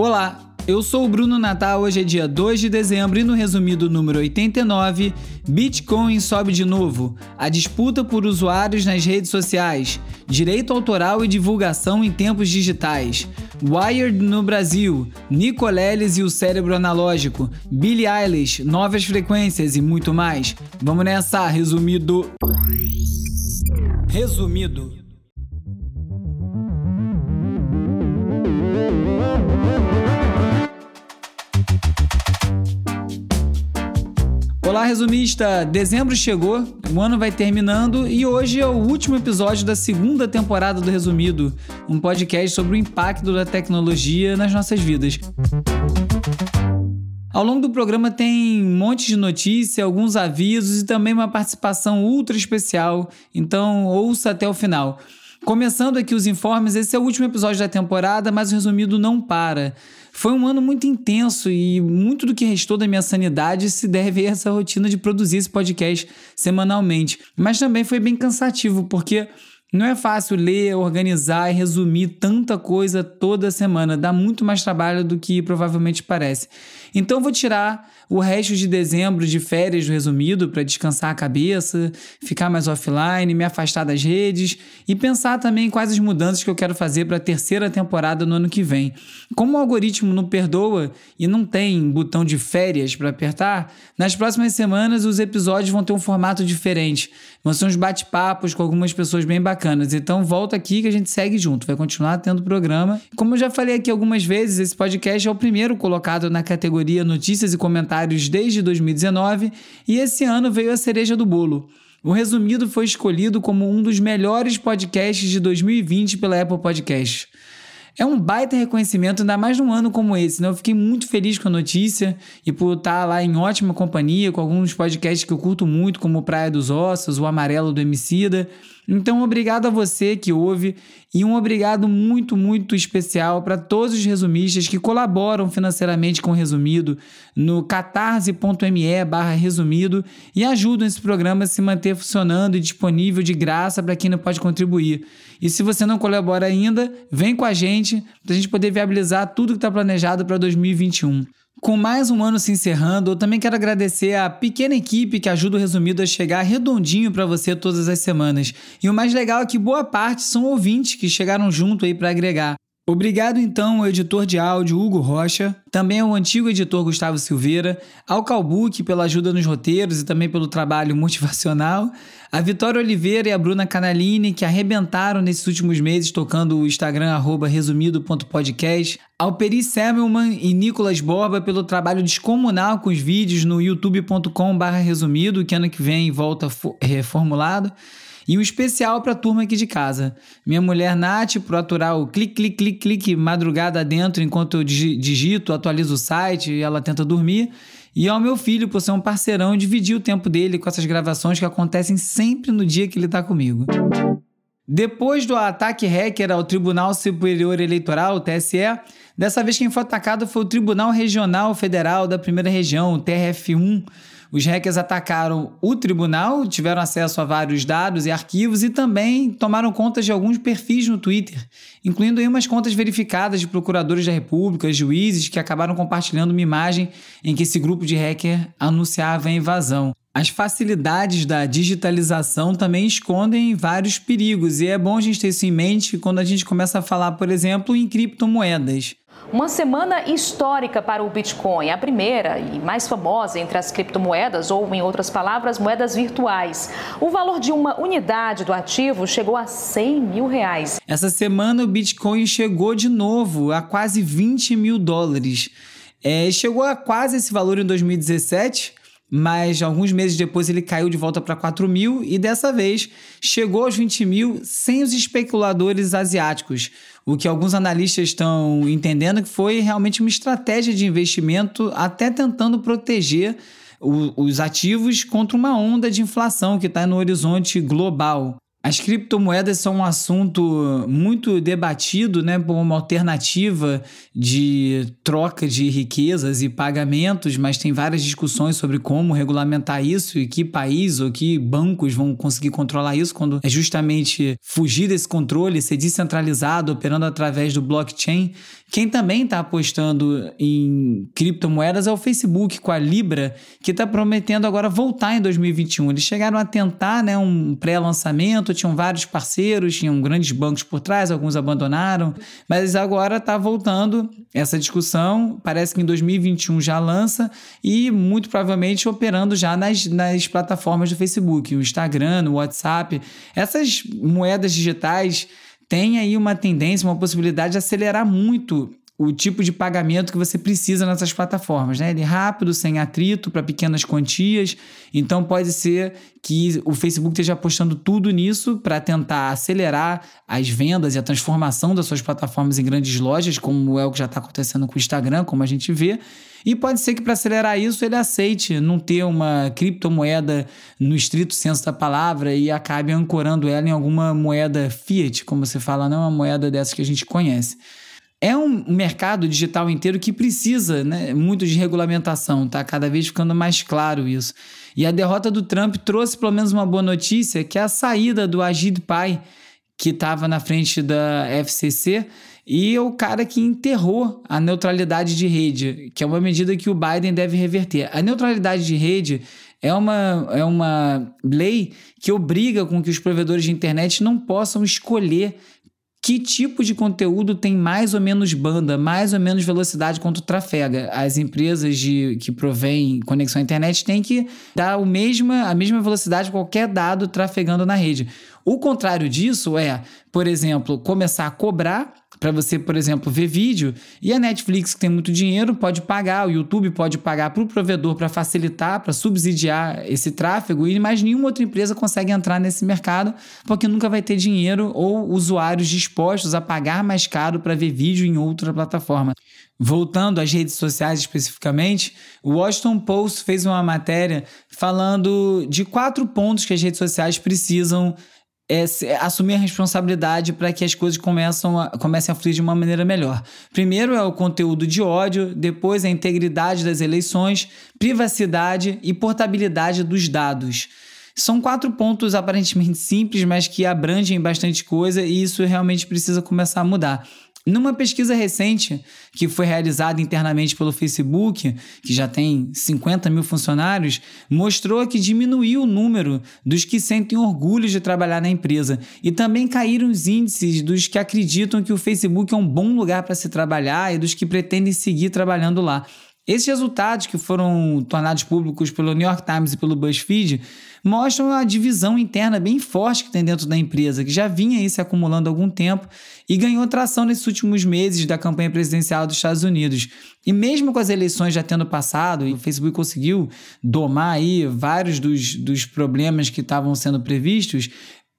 Olá, eu sou o Bruno Natal, hoje é dia 2 de dezembro e no resumido número 89, Bitcoin sobe de novo, a disputa por usuários nas redes sociais, direito autoral e divulgação em tempos digitais, Wired no Brasil, Nicoleles e o cérebro analógico, Billie Eilish, novas frequências e muito mais. Vamos nessa, resumido. Resumido. Olá, resumista! Dezembro chegou, o ano vai terminando e hoje é o último episódio da segunda temporada do Resumido, um podcast sobre o impacto da tecnologia nas nossas vidas. Ao longo do programa tem um monte de notícia, alguns avisos e também uma participação ultra especial, então ouça até o final. Começando aqui os informes, esse é o último episódio da temporada, mas o resumido não para. Foi um ano muito intenso e muito do que restou da minha sanidade se deve a essa rotina de produzir esse podcast semanalmente. Mas também foi bem cansativo, porque não é fácil ler, organizar e resumir tanta coisa toda semana. Dá muito mais trabalho do que provavelmente parece. Então vou tirar o resto de dezembro de férias do resumido para descansar a cabeça, ficar mais offline, me afastar das redes e pensar também quais as mudanças que eu quero fazer para a terceira temporada no ano que vem. Como o algoritmo não perdoa e não tem botão de férias para apertar, nas próximas semanas os episódios vão ter um formato diferente. Vão ser uns bate-papos com algumas pessoas bem bacanas. Então volta aqui que a gente segue junto, vai continuar tendo programa. Como eu já falei aqui algumas vezes, esse podcast é o primeiro colocado na categoria Notícias e Comentários comentários desde 2019 e esse ano veio a cereja do bolo. O resumido foi escolhido como um dos melhores podcasts de 2020 pela Apple Podcasts. É um baita reconhecimento, ainda mais num ano como esse, né? Eu fiquei muito feliz com a notícia e por estar lá em ótima companhia com alguns podcasts que eu curto muito, como Praia dos Ossos, o Amarelo do Emicida. Então, obrigado a você que ouve e um obrigado muito, muito especial para todos os resumistas que colaboram financeiramente com o Resumido no catarse.me barra resumido e ajudam esse programa a se manter funcionando e disponível de graça para quem não pode contribuir. E se você não colabora ainda, vem com a gente para a gente poder viabilizar tudo que está planejado para 2021. Com mais um ano se encerrando, eu também quero agradecer a pequena equipe que ajuda o Resumido a chegar redondinho para você todas as semanas. E o mais legal é que boa parte são ouvintes que chegaram junto aí para agregar. Obrigado então ao editor de áudio Hugo Rocha, também ao antigo editor Gustavo Silveira, ao Calbuque pela ajuda nos roteiros e também pelo trabalho motivacional, a Vitória Oliveira e a Bruna Canalini que arrebentaram nesses últimos meses tocando o Instagram resumido.podcast, ao Peri Semmelman e Nicolas Borba pelo trabalho descomunal com os vídeos no youtube.com/resumido, que ano que vem volta reformulado. E um especial para a turma aqui de casa. Minha mulher Nath, por aturar o clique, clique, clique, clique madrugada dentro enquanto eu digito, atualizo o site e ela tenta dormir. E ao meu filho, por ser um parceirão, dividir o tempo dele com essas gravações que acontecem sempre no dia que ele está comigo. Depois do ataque hacker ao Tribunal Superior Eleitoral, o TSE, dessa vez quem foi atacado foi o Tribunal Regional Federal da Primeira Região, o TRF1. Os hackers atacaram o tribunal, tiveram acesso a vários dados e arquivos e também tomaram conta de alguns perfis no Twitter, incluindo aí umas contas verificadas de procuradores da República, juízes que acabaram compartilhando uma imagem em que esse grupo de hacker anunciava a invasão. As facilidades da digitalização também escondem vários perigos, e é bom a gente ter isso em mente quando a gente começa a falar, por exemplo, em criptomoedas. Uma semana histórica para o Bitcoin, a primeira e mais famosa entre as criptomoedas, ou em outras palavras, moedas virtuais. O valor de uma unidade do ativo chegou a 100 mil reais. Essa semana o Bitcoin chegou de novo a quase 20 mil dólares. É, chegou a quase esse valor em 2017, mas alguns meses depois ele caiu de volta para 4 mil e dessa vez chegou aos 20 mil sem os especuladores asiáticos, o que alguns analistas estão entendendo que foi realmente uma estratégia de investimento, até tentando proteger o, os ativos contra uma onda de inflação que está no horizonte global. As criptomoedas são um assunto muito debatido, né, como uma alternativa de troca de riquezas e pagamentos, mas tem várias discussões sobre como regulamentar isso e que país ou que bancos vão conseguir controlar isso quando é justamente fugir desse controle, ser descentralizado, operando através do blockchain. Quem também está apostando em criptomoedas é o Facebook com a Libra, que está prometendo agora voltar em 2021. Eles chegaram a tentar né, um pré-lançamento, tinham vários parceiros, tinham grandes bancos por trás, alguns abandonaram, mas agora está voltando essa discussão. Parece que em 2021 já lança e muito provavelmente operando já nas, nas plataformas do Facebook, o Instagram, o WhatsApp. Essas moedas digitais tem aí uma tendência, uma possibilidade de acelerar muito o tipo de pagamento que você precisa nessas plataformas, né? Ele é rápido, sem atrito, para pequenas quantias. Então pode ser que o Facebook esteja apostando tudo nisso para tentar acelerar as vendas e a transformação das suas plataformas em grandes lojas, como é o que já está acontecendo com o Instagram, como a gente vê. E pode ser que para acelerar isso ele aceite não ter uma criptomoeda no estrito senso da palavra e acabe ancorando ela em alguma moeda fiat, como você fala, não é uma moeda dessas que a gente conhece. É um mercado digital inteiro que precisa né, muito de regulamentação, tá cada vez ficando mais claro isso. E a derrota do Trump trouxe pelo menos uma boa notícia, que é a saída do Ajit Pai, que estava na frente da FCC, e é o cara que enterrou a neutralidade de rede, que é uma medida que o Biden deve reverter. A neutralidade de rede é uma, é uma lei que obriga com que os provedores de internet não possam escolher que tipo de conteúdo tem mais ou menos banda, mais ou menos velocidade quanto trafega. As empresas de, que provêm conexão à internet têm que dar o mesma, a mesma velocidade qualquer dado trafegando na rede. O contrário disso é, por exemplo, começar a cobrar para você, por exemplo, ver vídeo, e a Netflix, que tem muito dinheiro, pode pagar, o YouTube pode pagar para o provedor para facilitar, para subsidiar esse tráfego, e mais nenhuma outra empresa consegue entrar nesse mercado, porque nunca vai ter dinheiro ou usuários dispostos a pagar mais caro para ver vídeo em outra plataforma. Voltando às redes sociais especificamente, o Washington Post fez uma matéria falando de quatro pontos que as redes sociais precisam é, assumir a responsabilidade para que as coisas começam a, comecem a fluir de uma maneira melhor. Primeiro é o conteúdo de ódio, depois a integridade das eleições, privacidade e portabilidade dos dados. São quatro pontos aparentemente simples, mas que abrangem bastante coisa e isso realmente precisa começar a mudar. Numa pesquisa recente que foi realizada internamente pelo Facebook, que já tem 50 mil funcionários, mostrou que diminuiu o número dos que sentem orgulho de trabalhar na empresa e também caíram os índices dos que acreditam que o Facebook é um bom lugar para se trabalhar e dos que pretendem seguir trabalhando lá. Esses resultados que foram tornados públicos pelo New York Times e pelo BuzzFeed mostram a divisão interna bem forte que tem dentro da empresa, que já vinha aí se acumulando há algum tempo e ganhou tração nesses últimos meses da campanha presidencial dos Estados Unidos. E mesmo com as eleições já tendo passado, o Facebook conseguiu domar aí vários dos, dos problemas que estavam sendo previstos,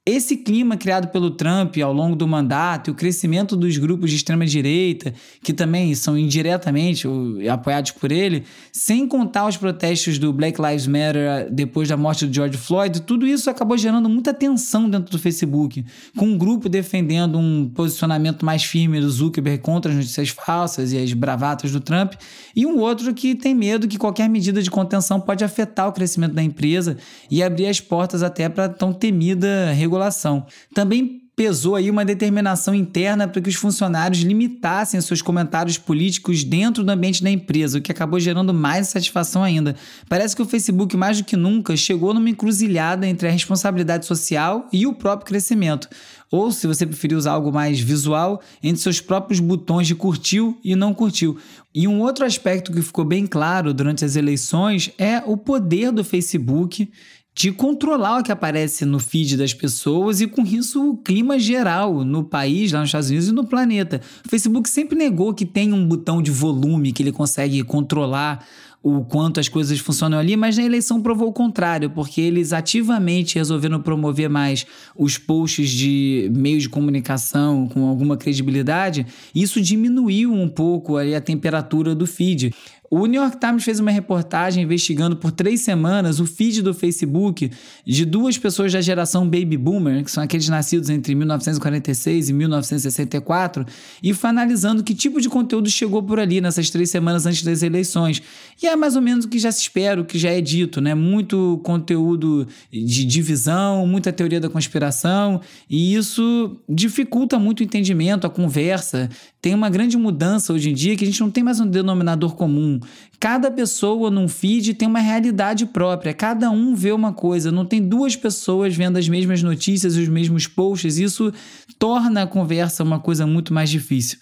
esse clima criado pelo Trump ao longo do mandato e o crescimento dos grupos de extrema-direita, que também são indiretamente apoiados por ele, sem contar os protestos do Black Lives Matter depois da morte do George Floyd, tudo isso acabou gerando muita tensão dentro do Facebook, com um grupo defendendo um posicionamento mais firme do Zuckerberg contra as notícias falsas e as bravatas do Trump, e um outro que tem medo que qualquer medida de contenção pode afetar o crescimento da empresa e abrir as portas até para tão temida regulação regulação. Também pesou aí uma determinação interna para que os funcionários limitassem seus comentários políticos dentro do ambiente da empresa, o que acabou gerando mais satisfação ainda. Parece que o Facebook, mais do que nunca, chegou numa encruzilhada entre a responsabilidade social e o próprio crescimento. Ou, se você preferir usar algo mais visual, entre seus próprios botões de curtiu e não curtiu. E um outro aspecto que ficou bem claro durante as eleições é o poder do Facebook de controlar o que aparece no feed das pessoas e com isso o clima geral no país, lá nos Estados Unidos e no planeta. O Facebook sempre negou que tem um botão de volume que ele consegue controlar o quanto as coisas funcionam ali, mas na eleição provou o contrário, porque eles ativamente resolveram promover mais os posts de meios de comunicação com alguma credibilidade. Isso diminuiu um pouco a temperatura do feed. O New York Times fez uma reportagem investigando por três semanas o feed do Facebook de duas pessoas da geração Baby Boomer, que são aqueles nascidos entre 1946 e 1964, e foi analisando que tipo de conteúdo chegou por ali nessas três semanas antes das eleições. E é mais ou menos o que já se espera, o que já é dito, né? Muito conteúdo de divisão, muita teoria da conspiração, e isso dificulta muito o entendimento, a conversa. Tem uma grande mudança hoje em dia que a gente não tem mais um denominador comum. Cada pessoa num feed tem uma realidade própria, cada um vê uma coisa, não tem duas pessoas vendo as mesmas notícias e os mesmos posts, isso torna a conversa uma coisa muito mais difícil.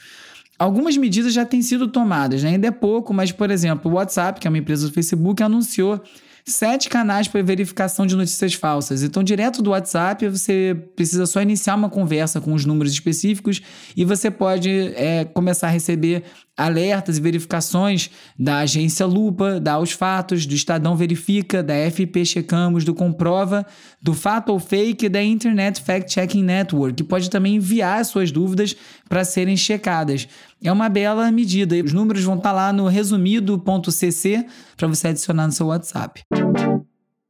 Algumas medidas já têm sido tomadas, né? ainda é pouco, mas, por exemplo, o WhatsApp, que é uma empresa do Facebook, anunciou sete canais para verificação de notícias falsas. Então, direto do WhatsApp, você precisa só iniciar uma conversa com os números específicos e você pode é, começar a receber alertas e verificações da agência Lupa, da Aos Fatos, do Estadão Verifica, da FP Checamos, do Comprova, do Fato ou Fake da Internet Fact Checking Network, que pode também enviar suas dúvidas para serem checadas. É uma bela medida. Os números vão estar tá lá no resumido.cc para você adicionar no seu WhatsApp.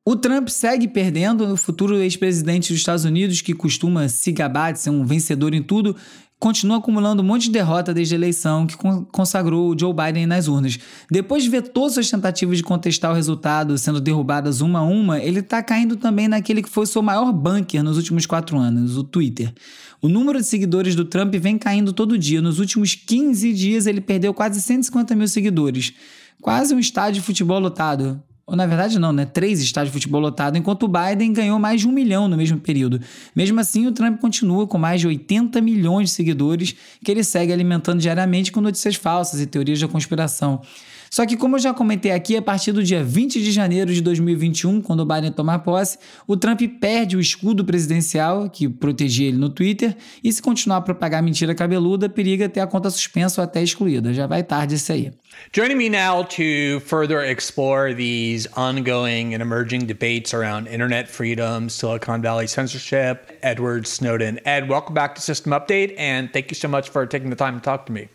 O Trump segue perdendo. O futuro ex-presidente dos Estados Unidos, que costuma se gabar de ser um vencedor em tudo, continua acumulando um monte de derrota desde a eleição que consagrou Joe Biden nas urnas. Depois de ver todas suas tentativas de contestar o resultado sendo derrubadas uma a uma, ele está caindo também naquele que foi seu maior bunker nos últimos quatro anos, o Twitter. O número de seguidores do Trump vem caindo todo dia. Nos últimos 15 dias, ele perdeu quase 150 mil seguidores. Quase um estádio de futebol lotado. Ou na verdade não, né? Três estádios de futebol lotado, enquanto o Biden ganhou mais de um milhão no mesmo período. Mesmo assim, o Trump continua com mais de 80 milhões de seguidores que ele segue alimentando diariamente com notícias falsas e teorias da conspiração. Só que, como eu já comentei aqui, a partir do dia 20 de janeiro de 2021, quando o Biden tomar posse, o Trump perde o escudo presidencial que protegia ele no Twitter e, se continuar a propagar mentira cabeluda, periga ter a conta suspensa ou até excluída. Já vai tarde isso aí. Joining me now to further explore these ongoing and emerging debates around internet freedom, Silicon Valley censorship, Edward Snowden. Ed, welcome back to System Update, and thank you so much for taking the time to talk to me.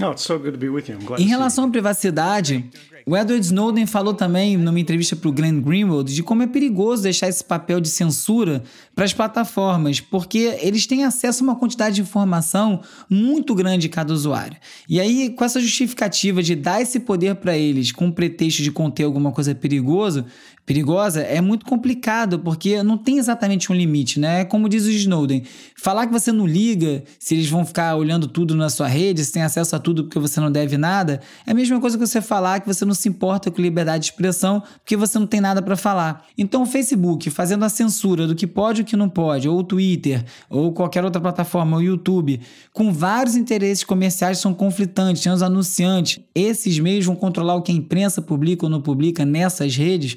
Oh, em relação à privacidade, o Edward Snowden falou também, numa entrevista para o Glenn Greenwald, de como é perigoso deixar esse papel de censura para as plataformas, porque eles têm acesso a uma quantidade de informação muito grande de cada usuário. E aí, com essa justificativa de dar esse poder para eles com o pretexto de conter alguma coisa perigoso, perigosa, é muito complicado, porque não tem exatamente um limite, né? Como diz o Snowden, falar que você não liga se eles vão ficar olhando tudo na sua rede, se tem acesso a tudo porque você não deve nada, é a mesma coisa que você falar que você não se importa com liberdade de expressão porque você não tem nada para falar. Então o Facebook fazendo a censura do que pode e o que não pode, ou o Twitter, ou qualquer outra plataforma, ou o YouTube, com vários interesses comerciais são conflitantes, tem os anunciantes, esses meios vão controlar o que a imprensa publica ou não publica nessas redes,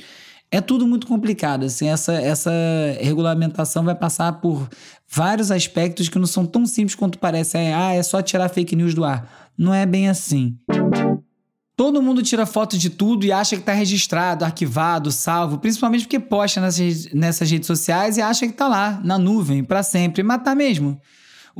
é tudo muito complicado, assim, essa, essa regulamentação vai passar por vários aspectos que não são tão simples quanto parece. É, ah, é só tirar fake news do ar. Não é bem assim. Todo mundo tira foto de tudo e acha que está registrado, arquivado, salvo, principalmente porque posta nessas, nessas redes sociais e acha que está lá, na nuvem, para sempre. Mas tá mesmo.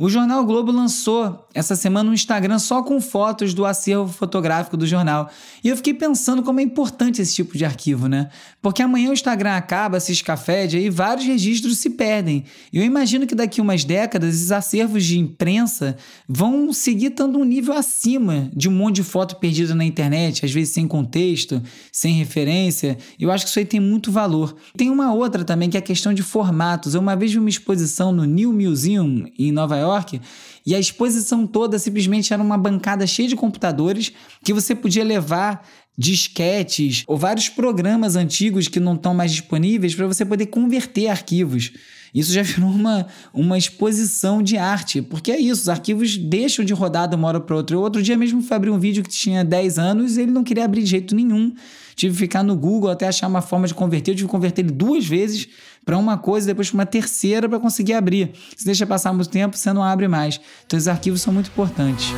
O jornal Globo lançou essa semana um Instagram só com fotos do acervo fotográfico do jornal. E eu fiquei pensando como é importante esse tipo de arquivo, né? Porque amanhã o Instagram acaba, se escafede e vários registros se perdem. Eu imagino que daqui umas décadas esses acervos de imprensa vão seguir estando um nível acima de um monte de foto perdida na internet, às vezes sem contexto, sem referência. Eu acho que isso aí tem muito valor. Tem uma outra também que é a questão de formatos. Eu uma vez vi uma exposição no New Museum em Nova York York, e a exposição toda simplesmente era uma bancada cheia de computadores que você podia levar disquetes ou vários programas antigos que não estão mais disponíveis para você poder converter arquivos. Isso já virou uma, uma exposição de arte, porque é isso, os arquivos deixam de rodar de uma hora para outra. Outro dia mesmo fui abrir um vídeo que tinha 10 anos e ele não queria abrir de jeito nenhum. Tive que ficar no Google até achar uma forma de converter. Eu tive que converter ele duas vezes para uma coisa depois para uma terceira para conseguir abrir. Se deixa passar muito tempo, você não abre mais. Então, esses arquivos são muito importantes.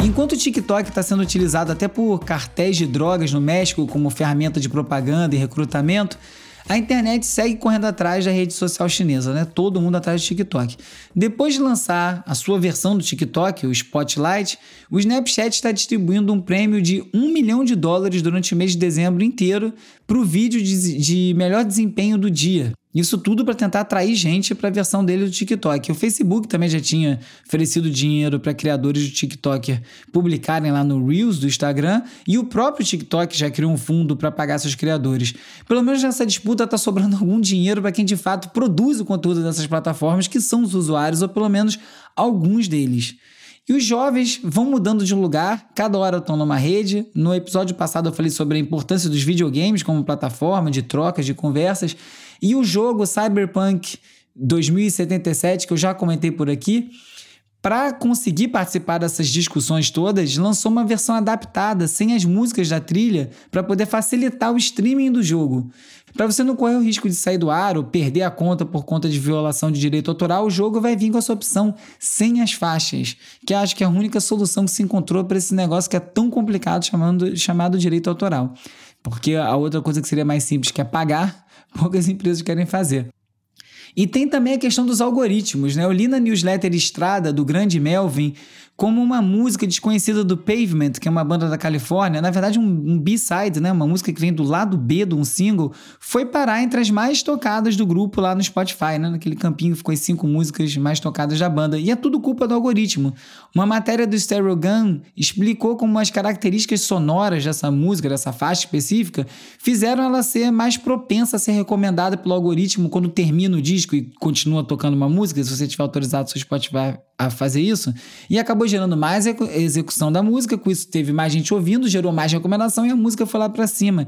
Enquanto o TikTok está sendo utilizado até por cartéis de drogas no México como ferramenta de propaganda e recrutamento, a internet segue correndo atrás da rede social chinesa, né? Todo mundo atrás do TikTok. Depois de lançar a sua versão do TikTok, o Spotlight, o Snapchat está distribuindo um prêmio de um milhão de dólares durante o mês de dezembro inteiro para o vídeo de, de melhor desempenho do dia. Isso tudo para tentar atrair gente para a versão dele do TikTok. O Facebook também já tinha oferecido dinheiro para criadores do TikTok publicarem lá no Reels do Instagram e o próprio TikTok já criou um fundo para pagar seus criadores. Pelo menos nessa disputa está sobrando algum dinheiro para quem de fato produz o conteúdo dessas plataformas, que são os usuários, ou pelo menos alguns deles. E os jovens vão mudando de lugar, cada hora estão numa rede. No episódio passado eu falei sobre a importância dos videogames como plataforma de trocas, de conversas. E o jogo Cyberpunk 2077, que eu já comentei por aqui, para conseguir participar dessas discussões todas, lançou uma versão adaptada, sem as músicas da trilha, para poder facilitar o streaming do jogo. Para você não correr o risco de sair do ar ou perder a conta por conta de violação de direito autoral, o jogo vai vir com essa opção sem as faixas, que acho que é a única solução que se encontrou para esse negócio que é tão complicado chamando, chamado direito autoral. Porque a outra coisa que seria mais simples, que é pagar, poucas empresas querem fazer. E tem também a questão dos algoritmos, né? Eu li na newsletter Estrada do Grande Melvin como uma música desconhecida do Pavement, que é uma banda da Califórnia, na verdade um, um B-side, né, uma música que vem do lado B de um single, foi parar entre as mais tocadas do grupo lá no Spotify, né, naquele campinho ficou as cinco músicas mais tocadas da banda, e é tudo culpa do algoritmo. Uma matéria do Stereo Gun explicou como as características sonoras dessa música, dessa faixa específica, fizeram ela ser mais propensa a ser recomendada pelo algoritmo quando termina o disco e continua tocando uma música, se você tiver autorizado seu Spotify a fazer isso, e acabou gerando mais execução da música, com isso teve mais gente ouvindo, gerou mais recomendação e a música foi lá para cima.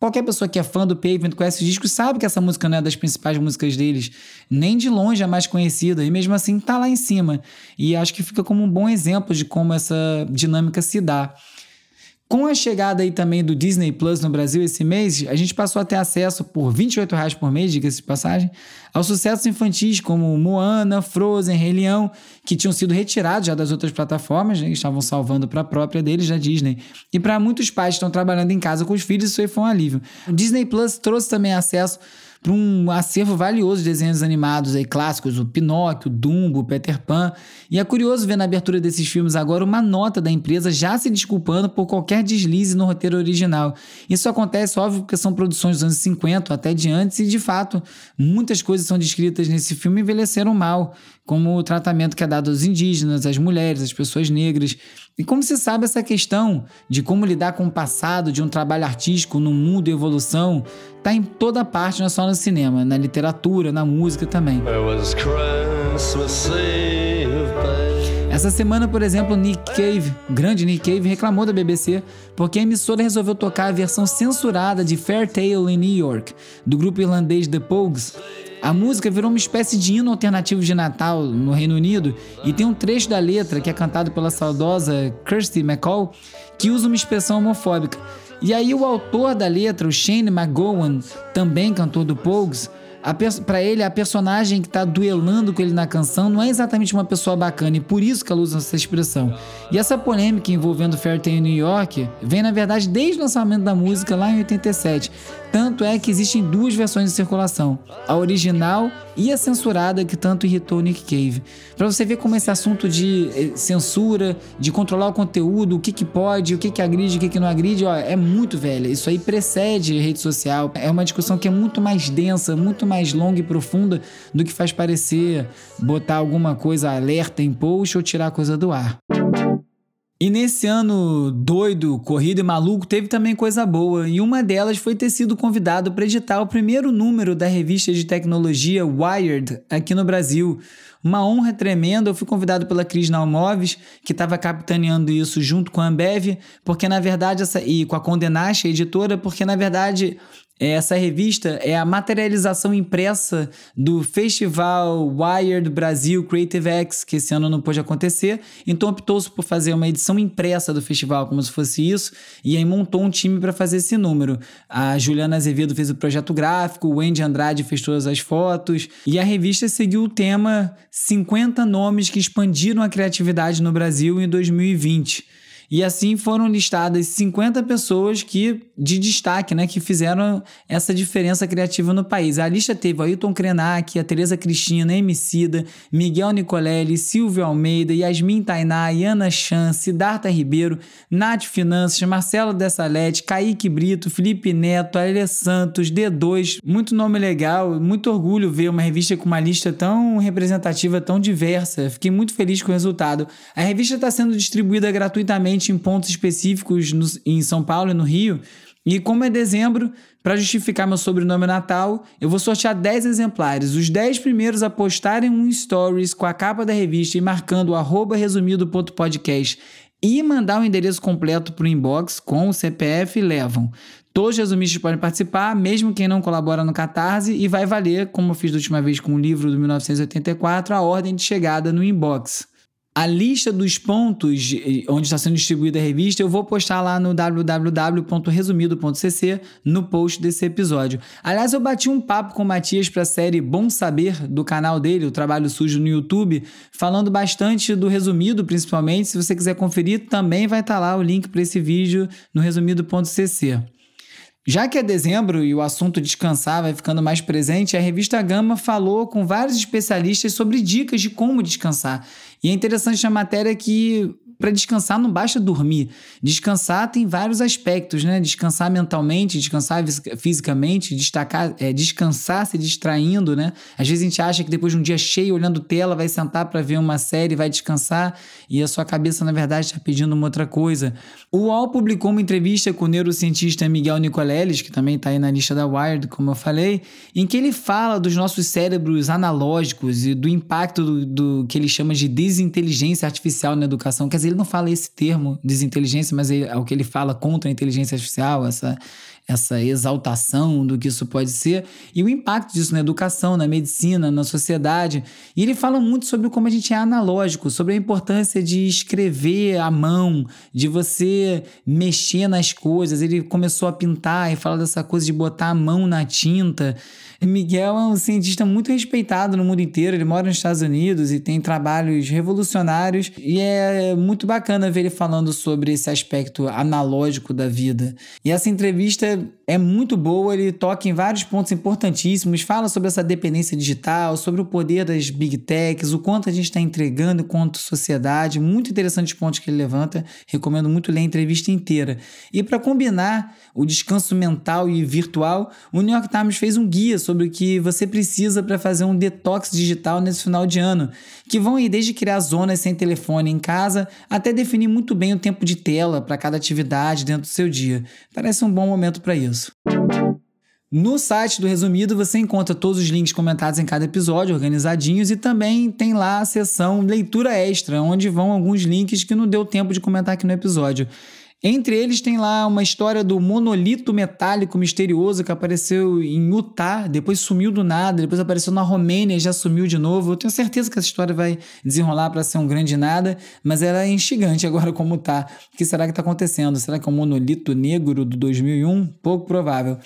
Qualquer pessoa que é fã do Pavement, conhece os discos, sabe que essa música não é das principais músicas deles, nem de longe é mais conhecida, e mesmo assim tá lá em cima. E acho que fica como um bom exemplo de como essa dinâmica se dá. Com a chegada aí também do Disney Plus no Brasil esse mês, a gente passou a ter acesso por 28 reais por mês, diga-se de passagem, aos sucessos infantis como Moana, Frozen, Rei Leão, que tinham sido retirados já das outras plataformas, né, estavam salvando para a própria deles, da Disney. E para muitos pais que estão trabalhando em casa com os filhos, isso aí foi um alívio. O Disney Plus trouxe também acesso para um acervo valioso de desenhos animados aí, clássicos, o Pinóquio, o Dumbo, o Peter Pan. E é curioso ver na abertura desses filmes agora uma nota da empresa já se desculpando por qualquer deslize no roteiro original. Isso acontece, óbvio, porque são produções dos anos 50 até de antes, e de fato, muitas coisas são descritas nesse filme envelheceram mal, como o tratamento que é dado aos indígenas, às mulheres, às pessoas negras. E como se sabe essa questão de como lidar com o passado de um trabalho artístico no mundo evolução está em toda parte, não é só no cinema, na literatura, na música também. Essa semana, por exemplo, Nick Cave, grande Nick Cave, reclamou da BBC porque a emissora resolveu tocar a versão censurada de Fair Tale in New York, do grupo irlandês The Pogues, a música virou uma espécie de hino alternativo de Natal no Reino Unido e tem um trecho da letra que é cantado pela saudosa Kirsty MacColl que usa uma expressão homofóbica. E aí o autor da letra, o Shane McGowan, também cantor do Pogues, para ele, a personagem que está duelando com ele na canção não é exatamente uma pessoa bacana e por isso que ela usa essa expressão. E essa polêmica envolvendo Fairtale em New York vem, na verdade, desde o lançamento da música lá em 87. Tanto é que existem duas versões em circulação: a original e a censurada, que tanto irritou Nick Cave. Para você ver como esse assunto de eh, censura, de controlar o conteúdo, o que, que pode, o que, que agride, o que, que não agride, ó, é muito velha. Isso aí precede rede social. É uma discussão que é muito mais densa, muito mais longa e profunda do que faz parecer botar alguma coisa alerta em post ou tirar coisa do ar. E nesse ano doido, corrido e maluco, teve também coisa boa, e uma delas foi ter sido convidado para editar o primeiro número da revista de tecnologia Wired aqui no Brasil. Uma honra tremenda, eu fui convidado pela Cris Nalmoves, que estava capitaneando isso junto com a Ambev, porque na verdade essa e com a Condenache, a editora, porque na verdade essa revista é a materialização impressa do Festival Wired Brasil Creative X, que esse ano não pôde acontecer. Então optou-se por fazer uma edição impressa do festival, como se fosse isso, e aí montou um time para fazer esse número. A Juliana Azevedo fez o projeto gráfico, o Andy Andrade fez todas as fotos, e a revista seguiu o tema 50 nomes que expandiram a criatividade no Brasil em 2020. E assim foram listadas 50 pessoas que de destaque, né, que fizeram essa diferença criativa no país. A lista teve Ailton Krenak, a Tereza Cristina, Emicida, Miguel Nicolelli, Silvio Almeida, Yasmin Tainá, Ana Chan, Siddhartha Ribeiro, Nath Finanças, Marcelo Dessalete, Kaique Brito, Felipe Neto, Alia Santos, D2. Muito nome legal, muito orgulho ver uma revista com uma lista tão representativa, tão diversa. Fiquei muito feliz com o resultado. A revista está sendo distribuída gratuitamente em pontos específicos no, em São Paulo e no Rio. E como é dezembro, para justificar meu sobrenome natal, eu vou sortear 10 exemplares. Os 10 primeiros a postarem um stories com a capa da revista e marcando o resumido.podcast e mandar o endereço completo para o inbox com o CPF levam. Todos os resumistas podem participar, mesmo quem não colabora no Catarse, e vai valer, como eu fiz da última vez com o livro do 1984, a ordem de chegada no inbox. A lista dos pontos onde está sendo distribuída a revista eu vou postar lá no www.resumido.cc no post desse episódio. Aliás, eu bati um papo com o Matias para a série Bom Saber do canal dele, o Trabalho Sujo no YouTube, falando bastante do resumido, principalmente. Se você quiser conferir, também vai estar lá o link para esse vídeo no resumido.cc. Já que é dezembro e o assunto descansar vai ficando mais presente, a revista Gama falou com vários especialistas sobre dicas de como descansar. E é interessante a matéria que para descansar não basta dormir. Descansar tem vários aspectos, né? Descansar mentalmente, descansar fisicamente, destacar, é, descansar se distraindo, né? Às vezes a gente acha que depois de um dia cheio olhando tela vai sentar para ver uma série, vai descansar e a sua cabeça na verdade está pedindo uma outra coisa. O UOL publicou uma entrevista com o neurocientista Miguel Nicoleles, que também está aí na lista da Wired, como eu falei, em que ele fala dos nossos cérebros analógicos e do impacto do, do que ele chama de desinteligência artificial na educação. Quer dizer, ele não fala esse termo, desinteligência, mas é o que ele fala contra a inteligência artificial, essa, essa exaltação do que isso pode ser, e o impacto disso na educação, na medicina, na sociedade. E ele fala muito sobre como a gente é analógico, sobre a importância de escrever à mão, de você mexer nas coisas. Ele começou a pintar e fala dessa coisa de botar a mão na tinta. Miguel é um cientista muito respeitado no mundo inteiro. Ele mora nos Estados Unidos e tem trabalhos revolucionários. E é muito bacana ver ele falando sobre esse aspecto analógico da vida. E essa entrevista é muito boa, ele toca em vários pontos importantíssimos, fala sobre essa dependência digital, sobre o poder das big techs, o quanto a gente está entregando quanto sociedade, muito interessantes pontos que ele levanta, recomendo muito ler a entrevista inteira. E para combinar o descanso mental e virtual, o New York Times fez um guia sobre o que você precisa para fazer um detox digital nesse final de ano, que vão ir desde criar zonas sem telefone em casa até definir muito bem o tempo de tela para cada atividade dentro do seu dia. Parece um bom momento para isso. No site do Resumido você encontra todos os links comentados em cada episódio, organizadinhos, e também tem lá a seção leitura extra, onde vão alguns links que não deu tempo de comentar aqui no episódio. Entre eles tem lá uma história do monolito metálico misterioso que apareceu em Utah, depois sumiu do nada, depois apareceu na Romênia e já sumiu de novo. Eu tenho certeza que essa história vai desenrolar para ser um grande nada, mas ela é instigante agora como tá. O que será que está acontecendo? Será que é um monolito negro do 2001? Pouco provável.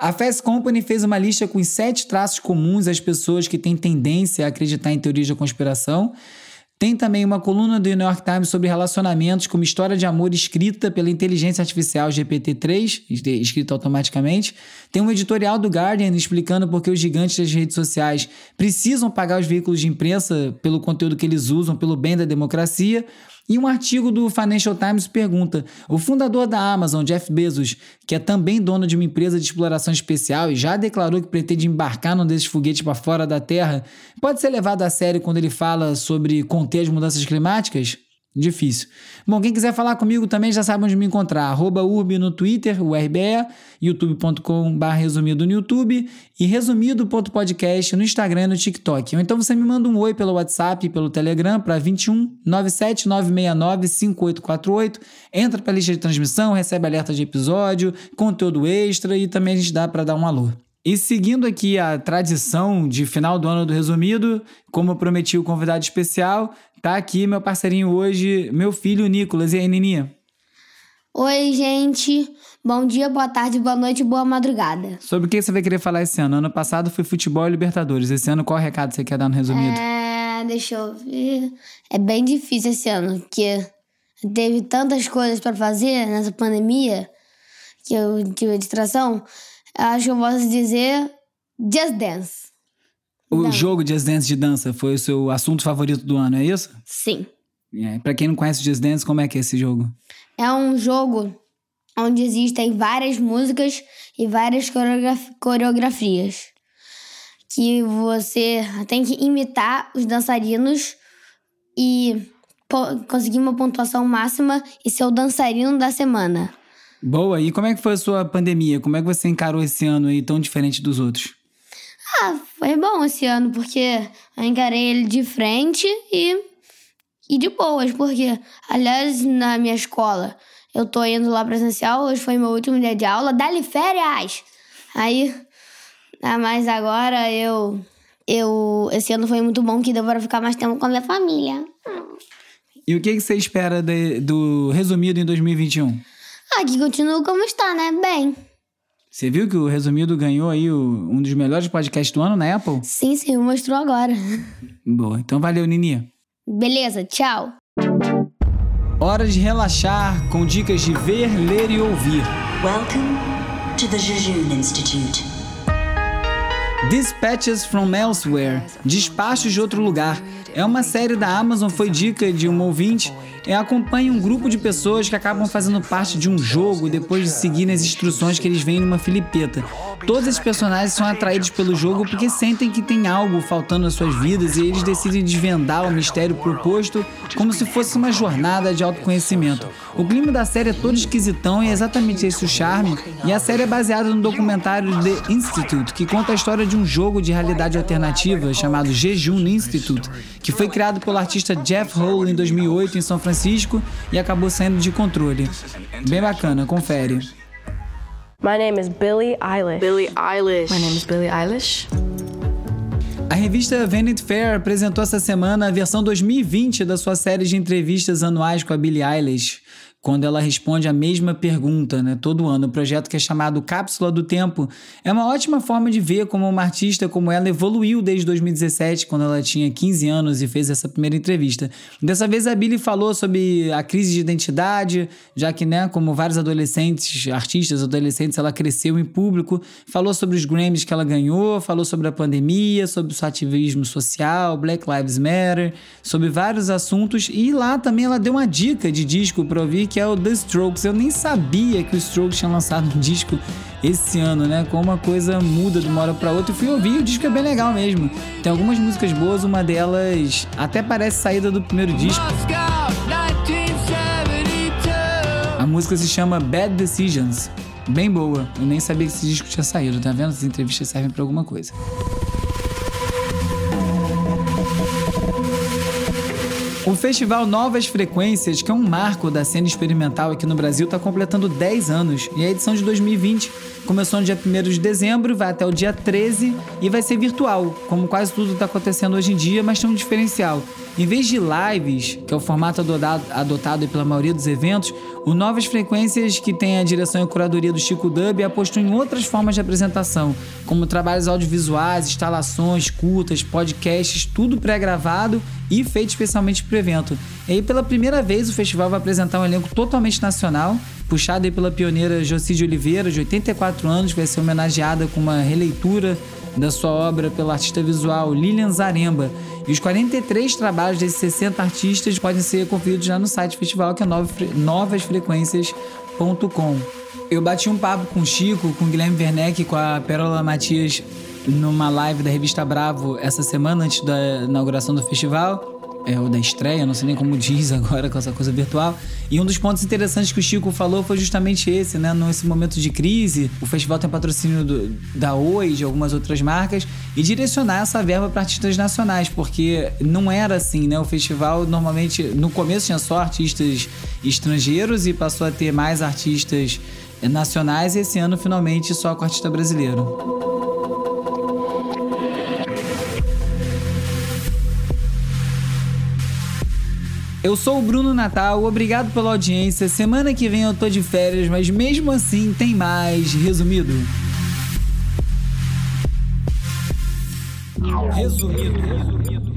A Fast Company fez uma lista com os sete traços comuns às pessoas que têm tendência a acreditar em teorias da conspiração. Tem também uma coluna do New York Times sobre relacionamentos como história de amor escrita pela inteligência artificial GPT-3, escrita automaticamente. Tem um editorial do Guardian explicando por que os gigantes das redes sociais precisam pagar os veículos de imprensa pelo conteúdo que eles usam, pelo bem da democracia. E um artigo do Financial Times pergunta: o fundador da Amazon, Jeff Bezos, que é também dono de uma empresa de exploração especial e já declarou que pretende embarcar num desses foguetes para fora da Terra, pode ser levado a sério quando ele fala sobre conter as mudanças climáticas? Difícil. Bom, quem quiser falar comigo também já sabe onde me encontrar. Arroba Urbi no Twitter, o RBE, youtube.com.br resumido no YouTube e resumido.podcast no Instagram e no TikTok. Ou então você me manda um oi pelo WhatsApp pelo Telegram para 21 97 969 5848. Entra para a lista de transmissão, recebe alerta de episódio, conteúdo extra e também a gente dá para dar um alô. E seguindo aqui a tradição de final do ano do resumido, como eu prometi o convidado especial, tá aqui meu parceirinho hoje, meu filho Nicolas. E aí, Nininha? Oi, gente. Bom dia, boa tarde, boa noite, boa madrugada. Sobre o que você vai querer falar esse ano? Ano passado foi futebol e Libertadores. Esse ano qual recado você quer dar no resumido? É, deixa eu ver. É bem difícil esse ano, porque teve tantas coisas para fazer nessa pandemia que eu tive a distração, acho que eu posso dizer Just Dance. O Não. jogo Just Dance de dança foi o seu assunto favorito do ano, é isso? Sim. É. Pra quem não conhece o Just Dance, como é que é esse jogo? É um jogo onde existem várias músicas e várias coreograf- coreografias. Que você tem que imitar os dançarinos e conseguir uma pontuação máxima e ser o dançarino da semana. Boa, e como é que foi a sua pandemia? Como é que você encarou esse ano aí tão diferente dos outros? Ah, foi bom esse ano, porque eu encarei ele de frente e, e de boas, porque, aliás, na minha escola, eu tô indo lá presencial, hoje foi meu último dia de aula, dá-lhe férias! Aí, ah, mas agora eu, eu, esse ano foi muito bom, que deu para ficar mais tempo com a minha família. E o que, que você espera de- do resumido em 2021? Ah, que continua como está, né? Bem, Você viu que o resumido ganhou aí o- um dos melhores podcasts do ano na Apple? sim, sim, mostrou agora. Boa, então valeu, Nini. Beleza, tchau! Hora de relaxar com dicas de ver, ler e ouvir. Welcome to the Jejun Institute. Dispatches from Elsewhere Despachos de Outro Lugar é uma série da Amazon, foi dica de um ouvinte. E acompanha um grupo de pessoas que acabam fazendo parte de um jogo depois de seguirem as instruções que eles veem numa filipeta. Todos esses personagens são atraídos pelo jogo porque sentem que tem algo faltando nas suas vidas e eles decidem desvendar o mistério proposto como se fosse uma jornada de autoconhecimento. O clima da série é todo esquisitão e é exatamente esse o charme. E a série é baseada no documentário The Institute, que conta a história de um jogo de realidade alternativa chamado Jejun Institute, que foi criado pelo artista Jeff Hole em 2008 em São Francisco e acabou saindo de controle. Bem bacana, confere. My name is Billie Eilish. Billie Eilish. My name is Billie Eilish. A revista Vanity Fair apresentou essa semana a versão 2020 da sua série de entrevistas anuais com a Billie Eilish, quando ela responde a mesma pergunta, né, todo ano. O projeto que é chamado Cápsula do Tempo é uma ótima forma de ver como uma artista como ela evoluiu desde 2017, quando ela tinha 15 anos e fez essa primeira entrevista. Dessa vez a Billie falou sobre a crise de identidade, já que, né, como vários adolescentes, artistas adolescentes, ela cresceu em público, falou sobre os Grammys que ela ganhou, falou sobre a pandemia, sobre o seu ativismo social, Black Lives Matter, sobre vários assuntos e lá também ela deu uma dica de disco para ouvir que é o The Strokes. Eu nem sabia que o Strokes tinha lançado um disco esse ano, né? Como uma coisa muda de uma hora para outra. Eu fui ouvir, o disco é bem legal mesmo. Tem algumas músicas boas, uma delas até parece saída do primeiro disco. A música se chama Bad Decisions. Bem boa. Eu nem sabia que esse disco tinha saído, tá vendo? As entrevistas servem pra alguma coisa. O festival Novas Frequências, que é um marco da cena experimental aqui no Brasil, está completando 10 anos. E a edição de 2020 começou no dia 1 de dezembro, vai até o dia 13 e vai ser virtual, como quase tudo está acontecendo hoje em dia, mas tem um diferencial. Em vez de lives, que é o formato adotado, adotado pela maioria dos eventos, o Novas Frequências, que tem a direção e curadoria do Chico Dub, apostou em outras formas de apresentação, como trabalhos audiovisuais, instalações, curtas, podcasts, tudo pré-gravado e feito especialmente para o evento. E aí, pela primeira vez, o festival vai apresentar um elenco totalmente nacional, puxado aí pela pioneira Joci de Oliveira, de 84 anos, que vai ser homenageada com uma releitura da sua obra pela artista visual Lilian Zaremba. E os 43 trabalhos desses 60 artistas podem ser conferidos já no site do festival, que é novasfrequências.com. Eu bati um papo com o Chico, com o Guilherme Werneck com a Pérola Matias numa live da revista Bravo essa semana antes da inauguração do festival é, ou da estreia, não sei nem como diz agora com essa coisa virtual. E um dos pontos interessantes que o Chico falou foi justamente esse, né? Nesse momento de crise, o festival tem patrocínio do, da Oi, de algumas outras marcas, e direcionar essa verba para artistas nacionais, porque não era assim, né? O festival normalmente, no começo tinha só artistas estrangeiros e passou a ter mais artistas nacionais, e esse ano finalmente só com artista brasileiro. Eu sou o Bruno Natal, obrigado pela audiência. Semana que vem eu tô de férias, mas mesmo assim tem mais. Resumido. Resumido. Resumido.